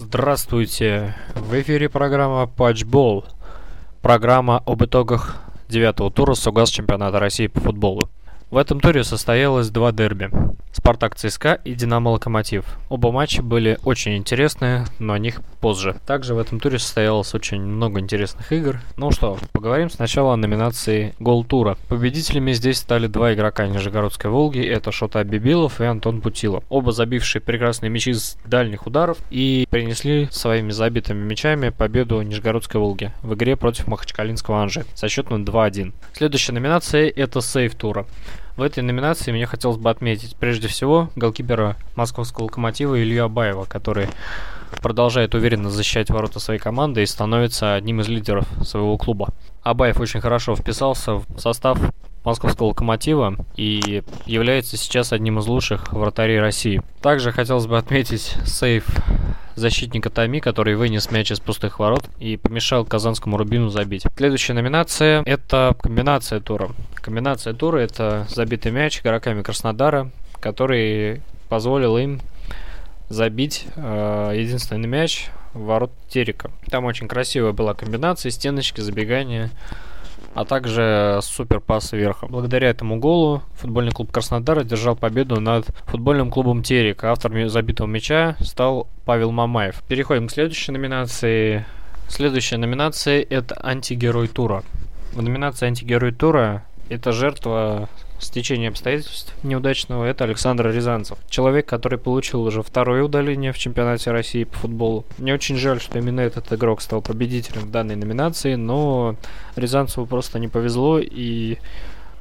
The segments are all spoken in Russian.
Здравствуйте! В эфире программа Патчбол. Программа об итогах девятого тура Сугас чемпионата России по футболу. В этом туре состоялось два дерби. Спартак ЦСКА и Динамо Локомотив. Оба матча были очень интересные, но о них позже. Также в этом туре состоялось очень много интересных игр. Ну что, поговорим сначала о номинации Гол тура. Победителями здесь стали два игрока Нижегородской Волги. Это Шота Бибилов и Антон Путилов. Оба забившие прекрасные мячи с дальних ударов и принесли своими забитыми мячами победу Нижегородской Волги в игре против Махачкалинского Анжи со счетом 2-1. Следующая номинация это сейф тура. В этой номинации мне хотелось бы отметить прежде всего голкипера московского локомотива Илью Абаева, который продолжает уверенно защищать ворота своей команды и становится одним из лидеров своего клуба. Абаев очень хорошо вписался в состав московского локомотива и является сейчас одним из лучших вратарей России. Также хотелось бы отметить сейф защитника Тами, который вынес мяч из пустых ворот и помешал казанскому Рубину забить. Следующая номинация – это комбинация тура. Комбинация тура – это забитый мяч игроками Краснодара, который позволил им забить э, единственный мяч в ворот Терека. Там очень красивая была комбинация, стеночки, забегания а также супер пас вверх. Благодаря этому голу футбольный клуб Краснодар одержал победу над футбольным клубом Терек. Автором забитого мяча стал Павел Мамаев. Переходим к следующей номинации. Следующая номинация это антигерой тура. В номинации антигерой тура это жертва стечение обстоятельств неудачного это Александр Рязанцев. Человек, который получил уже второе удаление в чемпионате России по футболу. Мне очень жаль, что именно этот игрок стал победителем в данной номинации, но Рязанцеву просто не повезло и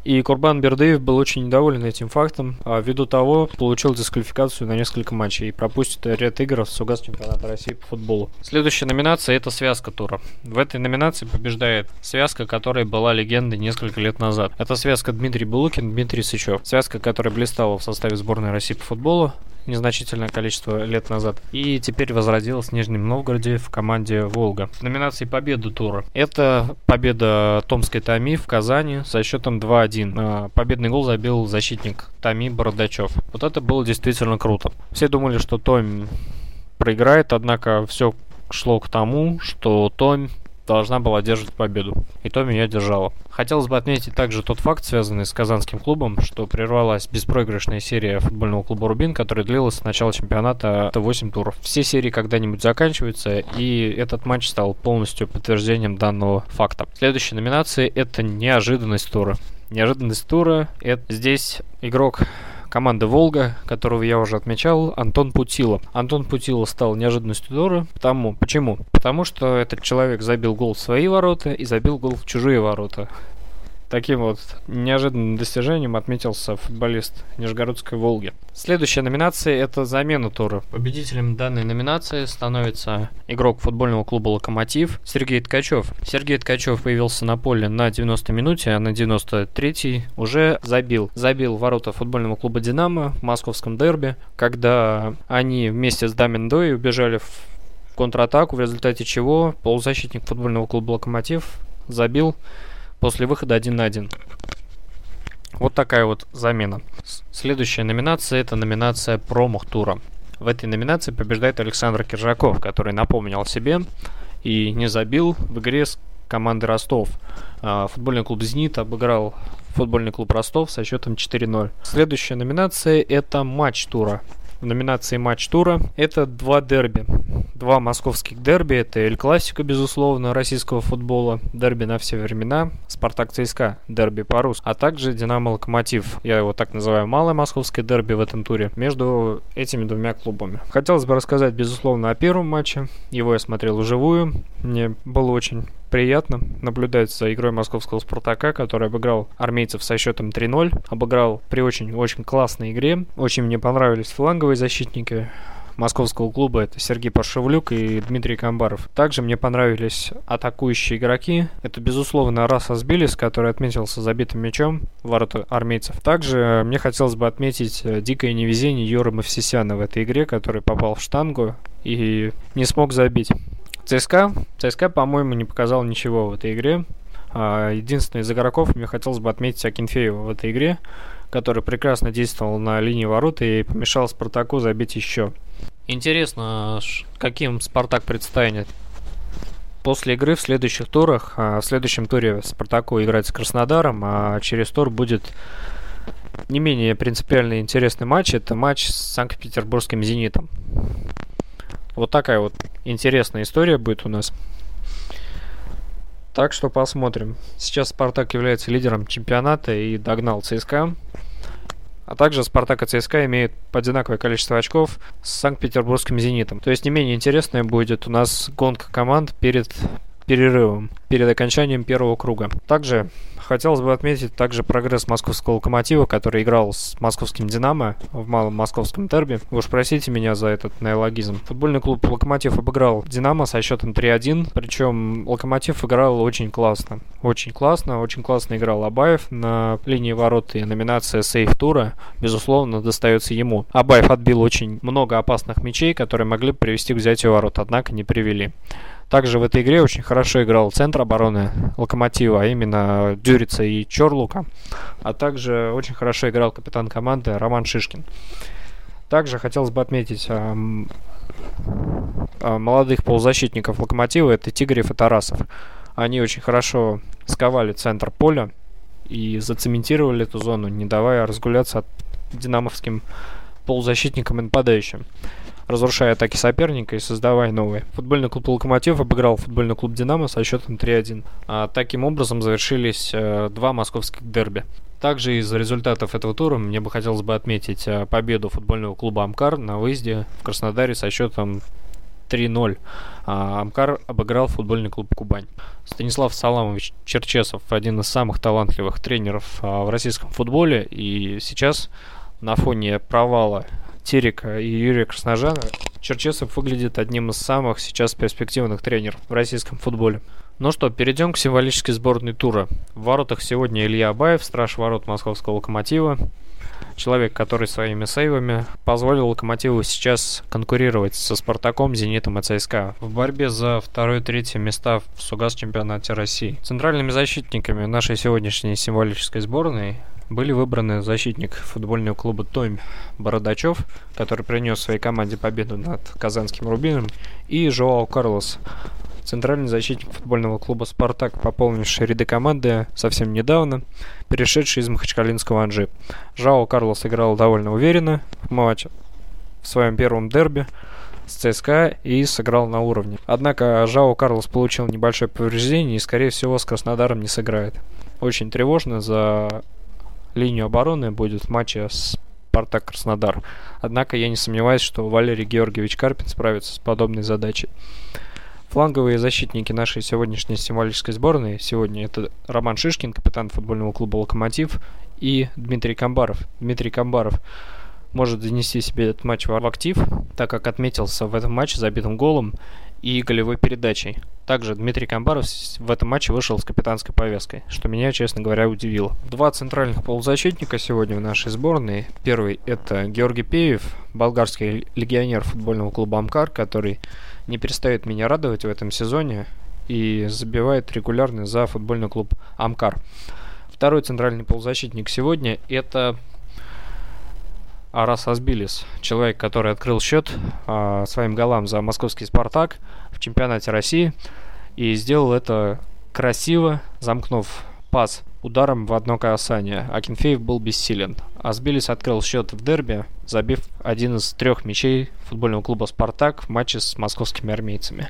и Курбан Бердыев был очень недоволен этим фактом, а ввиду того получил дисквалификацию на несколько матчей и пропустит ряд игр в Сугас чемпионата России по футболу. Следующая номинация это связка тура. В этой номинации побеждает связка, которая была легендой несколько лет назад. Это связка Дмитрий Булыкин, Дмитрий Сычев. Связка, которая блистала в составе сборной России по футболу незначительное количество лет назад. И теперь возродилась в Нижнем Новгороде в команде «Волга». В номинации «Победа тура» это победа Томской Томи в Казани со счетом 2-1. А, победный гол забил защитник Томи Бородачев. Вот это было действительно круто. Все думали, что Том проиграет, однако все шло к тому, что Том должна была держать победу. И то меня держала. Хотелось бы отметить также тот факт, связанный с казанским клубом, что прервалась беспроигрышная серия футбольного клуба «Рубин», которая длилась с начала чемпионата 8 туров. Все серии когда-нибудь заканчиваются, и этот матч стал полностью подтверждением данного факта. Следующая номинация – это неожиданность тура. Неожиданность тура – это здесь игрок команды «Волга», которого я уже отмечал, Антон Путило. Антон Путило стал неожиданностью тура. Потому, почему? Потому что этот человек забил гол в свои ворота и забил гол в чужие ворота. Таким вот неожиданным достижением отметился футболист Нижегородской «Волги». Следующая номинация – это замена тура. Победителем данной номинации становится игрок футбольного клуба «Локомотив» Сергей Ткачев. Сергей Ткачев появился на поле на 90 минуте, а на 93-й уже забил. Забил ворота футбольного клуба «Динамо» в московском дерби, когда они вместе с Дамендой убежали в контратаку, в результате чего полузащитник футбольного клуба «Локомотив» забил после выхода 1 на 1. Вот такая вот замена. Следующая номинация это номинация промах тура. В этой номинации побеждает Александр Киржаков, который напомнил о себе и не забил в игре с командой Ростов. А, футбольный клуб «Зенит» обыграл футбольный клуб Ростов со счетом 4-0. Следующая номинация это матч тура в номинации матч тура. Это два дерби. Два московских дерби. Это Эль Классика, безусловно, российского футбола. Дерби на все времена. Спартак ЦСКА. Дерби по-русски. А также Динамо Локомотив. Я его так называю малое московское дерби в этом туре. Между этими двумя клубами. Хотелось бы рассказать, безусловно, о первом матче. Его я смотрел вживую. Мне было очень приятно наблюдать за игрой московского Спартака, который обыграл армейцев со счетом 3-0. Обыграл при очень-очень классной игре. Очень мне понравились фланговые защитники московского клуба это Сергей Паршевлюк и Дмитрий Камбаров. Также мне понравились атакующие игроки. Это, безусловно, Рас Асбилис, который отметился забитым мячом в ворота армейцев. Также мне хотелось бы отметить э, дикое невезение Юры Мавсисяна в этой игре, который попал в штангу и не смог забить. ЦСКА. ЦСКА, по-моему, не показал ничего в этой игре. А, единственный из игроков, мне хотелось бы отметить Акинфеева в этой игре, который прекрасно действовал на линии ворот и помешал Спартаку забить еще. Интересно, каким Спартак предстанет после игры в следующих турах. А, в следующем туре Спартаку играть с Краснодаром, а через тур будет не менее принципиальный интересный матч. Это матч с Санкт-Петербургским «Зенитом». Вот такая вот интересная история будет у нас. Так что посмотрим. Сейчас Спартак является лидером чемпионата и догнал ЦСКА. А также Спартак и ЦСКА имеют одинаковое количество очков с Санкт-Петербургским «Зенитом». То есть не менее интересная будет у нас гонка команд перед перерывом, перед окончанием первого круга. Также хотелось бы отметить также прогресс московского локомотива, который играл с московским Динамо в малом московском дерби. Вы уж простите меня за этот неологизм. Футбольный клуб Локомотив обыграл Динамо со счетом 3-1. Причем Локомотив играл очень классно. Очень классно, очень классно играл Абаев на линии ворот и номинация сейф тура, безусловно, достается ему. Абаев отбил очень много опасных мячей, которые могли привести к взятию ворот, однако не привели. Также в этой игре очень хорошо играл центр обороны Локомотива, а именно Дюрица и Чорлука. А также очень хорошо играл капитан команды Роман Шишкин. Также хотелось бы отметить а, а, молодых полузащитников Локомотива, это Тигрев и Тарасов. Они очень хорошо сковали центр поля и зацементировали эту зону, не давая разгуляться от динамовским полузащитникам и нападающим разрушая атаки соперника и создавая новые. Футбольный клуб «Локомотив» обыграл футбольный клуб «Динамо» со счетом 3-1. А таким образом завершились э, два московских дерби. Также из результатов этого тура мне бы хотелось бы отметить э, победу футбольного клуба «Амкар» на выезде в Краснодаре со счетом 3-0. А Амкар обыграл футбольный клуб «Кубань». Станислав Саламович Черчесов один из самых талантливых тренеров а, в российском футболе. И сейчас на фоне провала Терека и Юрия Красножана, Черчесов выглядит одним из самых сейчас перспективных тренеров в российском футболе. Ну что, перейдем к символической сборной тура. В воротах сегодня Илья Абаев, страж ворот московского локомотива. Человек, который своими сейвами позволил Локомотиву сейчас конкурировать со Спартаком, Зенитом и ЦСКА в борьбе за второе и третье места в Сугас чемпионате России. Центральными защитниками нашей сегодняшней символической сборной были выбраны защитник футбольного клуба Томь Бородачев, который принес своей команде победу над Казанским Рубином, и Жоао Карлос, центральный защитник футбольного клуба «Спартак», пополнивший ряды команды совсем недавно, перешедший из Махачкалинского Анжи. Жао Карлос играл довольно уверенно в матче в своем первом дерби с ЦСКА и сыграл на уровне. Однако Жао Карлос получил небольшое повреждение и, скорее всего, с Краснодаром не сыграет. Очень тревожно за линию обороны будет в матче с Спартак Краснодар. Однако я не сомневаюсь, что Валерий Георгиевич Карпин справится с подобной задачей. Фланговые защитники нашей сегодняшней символической сборной сегодня это Роман Шишкин, капитан футбольного клуба «Локомотив», и Дмитрий Камбаров. Дмитрий Камбаров может занести себе этот матч в актив, так как отметился в этом матче забитым голом и голевой передачей. Также Дмитрий Камбаров в этом матче вышел с капитанской повязкой, что меня, честно говоря, удивило. Два центральных полузащитника сегодня в нашей сборной. Первый это Георгий Пеев, болгарский легионер футбольного клуба «Амкар», который не перестает меня радовать в этом сезоне и забивает регулярно за футбольный клуб «Амкар». Второй центральный полузащитник сегодня это Арас Асбилис, человек, который открыл счет а, своим голам за московский «Спартак» в чемпионате России и сделал это красиво, замкнув пас ударом в одно касание. Акинфеев был бессилен. Асбилис открыл счет в дерби, забив один из трех мячей футбольного клуба «Спартак» в матче с московскими армейцами.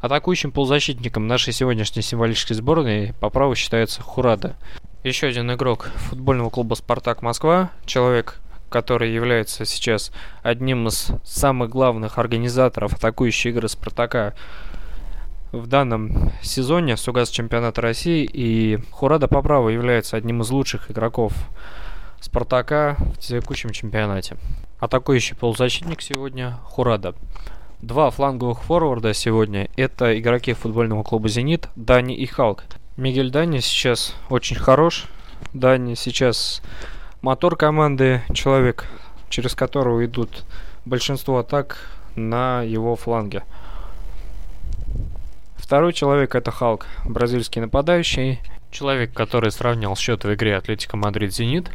Атакующим полузащитником нашей сегодняшней символической сборной по праву считается Хурада. Еще один игрок футбольного клуба «Спартак Москва», человек, который является сейчас одним из самых главных организаторов атакующей игры Спартака в данном сезоне Сугас чемпионата России и Хурада по праву является одним из лучших игроков Спартака в текущем чемпионате. Атакующий полузащитник сегодня Хурада. Два фланговых форварда сегодня это игроки футбольного клуба «Зенит» Дани и Халк. Мигель Дани сейчас очень хорош. Дани сейчас Мотор команды – человек, через которого идут большинство атак на его фланге. Второй человек – это Халк, бразильский нападающий. Человек, который сравнял счет в игре Атлетика Мадрид-Зенит.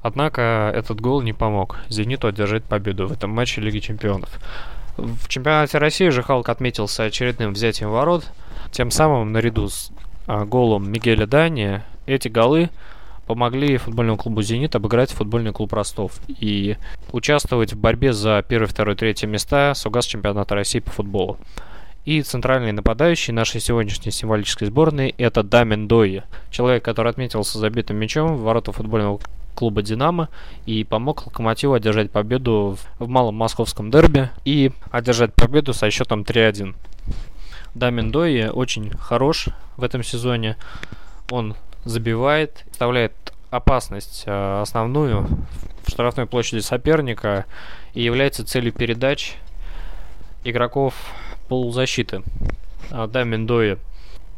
Однако этот гол не помог «Зениту» одержать победу в этом матче Лиги Чемпионов. В чемпионате России же Халк отметился очередным взятием ворот, тем самым наряду с а, голом Мигеля Дани эти голы помогли футбольному клубу «Зенит» обыграть футбольный клуб «Ростов» и участвовать в борьбе за первое, второе, третье места Сугас чемпионата России по футболу. И центральный нападающий нашей сегодняшней символической сборной – это Дамин Дойи, человек, который отметился забитым мячом в ворота футбольного клуба «Динамо» и помог «Локомотиву» одержать победу в малом московском дерби и одержать победу со счетом 3-1. Дамин Дойи очень хорош в этом сезоне. Он забивает, представляет опасность э, основную в штрафной площади соперника и является целью передач игроков полузащиты. А, Дамин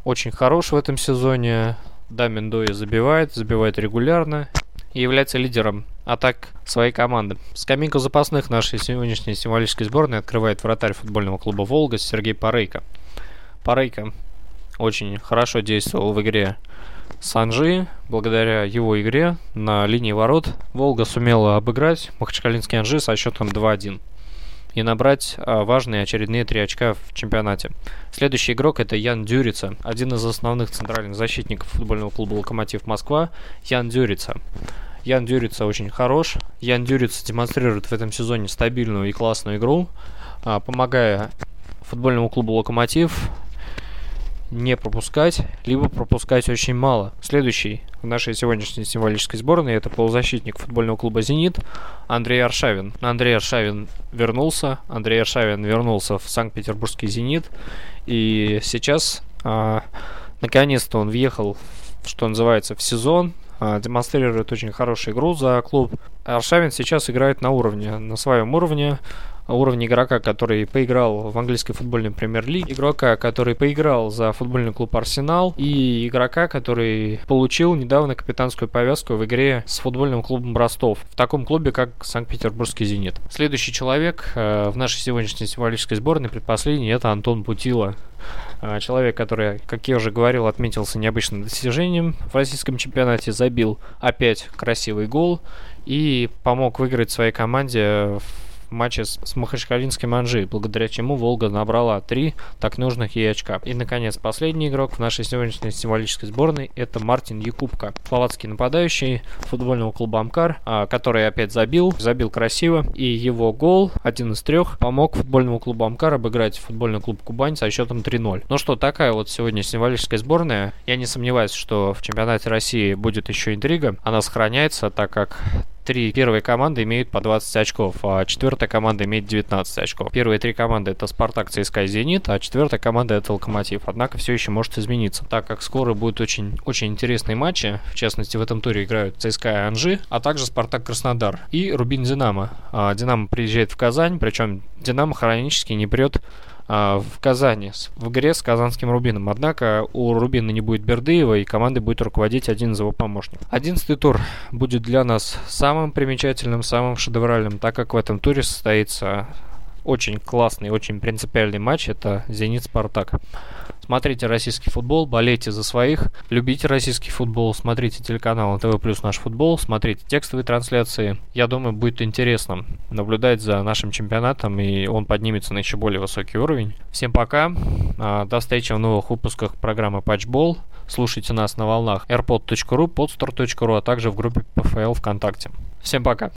очень хорош в этом сезоне. Дамин Дойи забивает, забивает регулярно и является лидером атак своей команды. Скамейку запасных нашей сегодняшней символической сборной открывает вратарь футбольного клуба «Волга» Сергей Парейко. Парейко очень хорошо действовал в игре Санжи. Благодаря его игре на линии ворот Волга сумела обыграть Махачкалинский Анжи со счетом 2-1 и набрать а, важные очередные три очка в чемпионате. Следующий игрок это Ян Дюрица, один из основных центральных защитников футбольного клуба «Локомотив Москва» Ян Дюрица. Ян Дюрица очень хорош. Ян Дюрица демонстрирует в этом сезоне стабильную и классную игру, а, помогая футбольному клубу «Локомотив» не пропускать, либо пропускать очень мало. Следующий в нашей сегодняшней символической сборной это полузащитник футбольного клуба «Зенит» Андрей Аршавин. Андрей Аршавин вернулся. Андрей Аршавин вернулся в Санкт-Петербургский «Зенит». И сейчас, а, наконец-то, он въехал, что называется, в сезон. А, демонстрирует очень хорошую игру за клуб. Аршавин сейчас играет на уровне, на своем уровне уровня игрока, который поиграл в английской футбольной премьер-лиге, игрока, который поиграл за футбольный клуб Арсенал и игрока, который получил недавно капитанскую повязку в игре с футбольным клубом Ростов, в таком клубе, как Санкт-Петербургский «Зенит». Следующий человек э, в нашей сегодняшней символической сборной, предпоследний, это Антон Путила. Э, человек, который, как я уже говорил, отметился необычным достижением в российском чемпионате, забил опять красивый гол и помог выиграть своей команде в матче с, с Махачкалинским Анжи, благодаря чему Волга набрала три так нужных ей очка. И, наконец, последний игрок в нашей сегодняшней символической сборной это Мартин Якубка, словацкий нападающий футбольного клуба Амкар, а, который опять забил, забил красиво, и его гол, один из трех, помог футбольному клубу Амкар обыграть футбольный клуб Кубань со счетом 3-0. Ну что, такая вот сегодня символическая сборная. Я не сомневаюсь, что в чемпионате России будет еще интрига. Она сохраняется, так как три первые команды имеют по 20 очков, а четвертая команда имеет 19 очков. Первые три команды это Спартак, ЦСКА Зенит, а четвертая команда это Локомотив. Однако все еще может измениться, так как скоро будут очень, очень интересные матчи. В частности, в этом туре играют ЦСКА и Анжи, а также Спартак Краснодар и Рубин Динамо. А, Динамо приезжает в Казань, причем Динамо хронически не прет в Казани в игре с казанским Рубином. Однако у Рубина не будет Бердыева, и командой будет руководить один из его помощников. Одиннадцатый тур будет для нас самым примечательным, самым шедевральным, так как в этом туре состоится очень классный, очень принципиальный матч. Это «Зенит-Спартак». Смотрите российский футбол, болейте за своих, любите российский футбол, смотрите телеканал ТВ плюс наш футбол, смотрите текстовые трансляции. Я думаю, будет интересно наблюдать за нашим чемпионатом, и он поднимется на еще более высокий уровень. Всем пока, а, до встречи в новых выпусках программы Патчбол. Слушайте нас на волнах airpod.ru, podstar.ru, а также в группе PFL ВКонтакте. Всем пока.